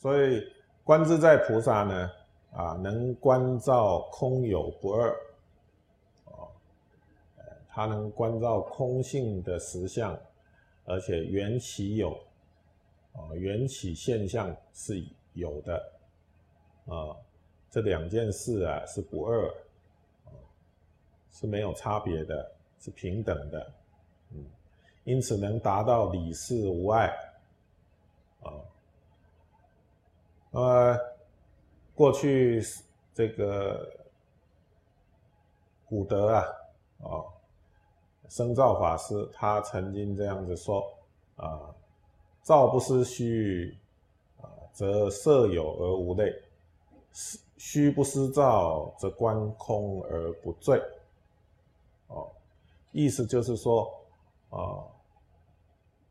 所以观自在菩萨呢，啊，能观照空有不二，哦，他能观照空性的实相，而且缘起有，啊，缘起现象是有的，啊，这两件事啊是不二，啊，是没有差别的，是平等的，嗯，因此能达到理事无碍，啊。呃，过去这个古德啊，哦，生造法师他曾经这样子说啊：“照不思虚，啊，则色有而无类；虚不思照，则观空而不坠。”哦，意思就是说，啊，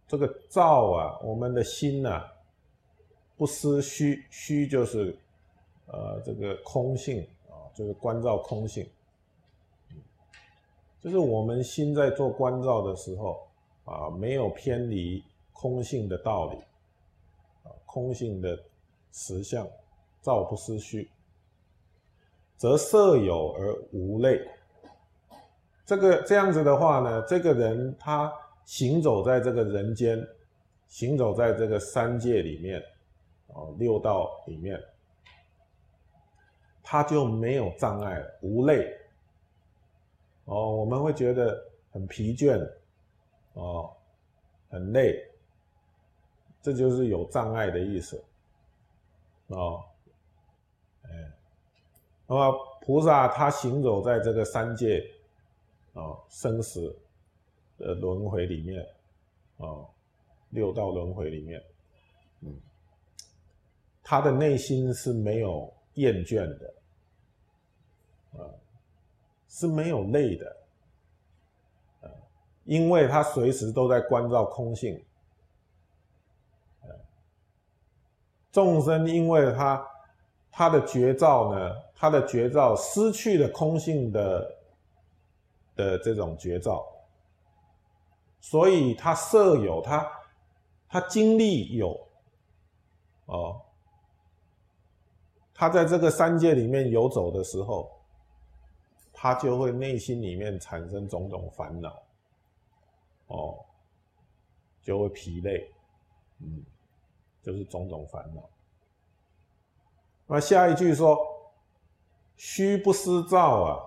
这个照啊，我们的心呐。不思虚，虚就是，呃，这个空性啊，就是关照空性，就是我们心在做关照的时候啊，没有偏离空性的道理，啊，空性的实相，照不思虚，则色有而无类。这个这样子的话呢，这个人他行走在这个人间，行走在这个三界里面。哦，六道里面，他就没有障碍，无累。哦，我们会觉得很疲倦，哦，很累，这就是有障碍的意思。哦，哎，那么菩萨他行走在这个三界，哦，生死的轮回里面，哦，六道轮回里面，嗯。他的内心是没有厌倦的，啊，是没有累的，啊，因为他随时都在关照空性，众生因为他他的绝照呢，他的绝照失去了空性的的这种绝照，所以他设有他他经历有，哦。他在这个三界里面游走的时候，他就会内心里面产生种种烦恼，哦，就会疲累，嗯，就是种种烦恼。那下一句说：“虚不思照啊，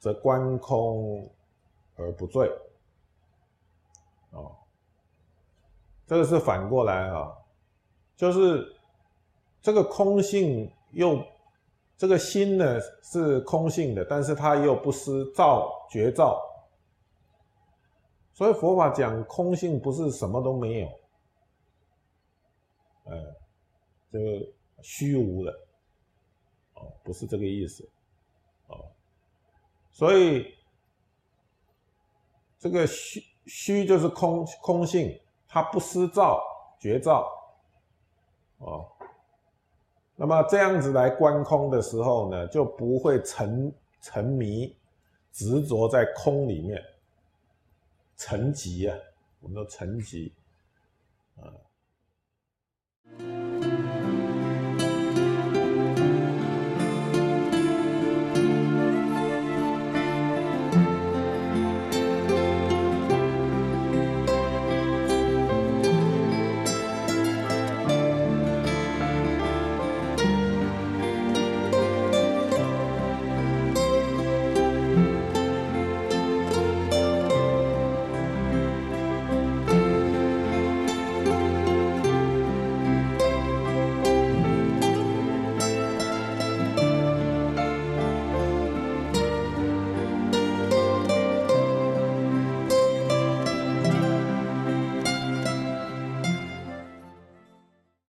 则观空而不坠。”哦，这个是反过来啊，就是这个空性。又这个心呢是空性的，但是它又不失照觉照，所以佛法讲空性不是什么都没有，呃，这个虚无的，哦，不是这个意思，哦，所以这个虚虚就是空空性，它不失照觉照，哦。那么这样子来观空的时候呢，就不会沉沉迷、执着在空里面，沉寂啊，我们说沉寂啊。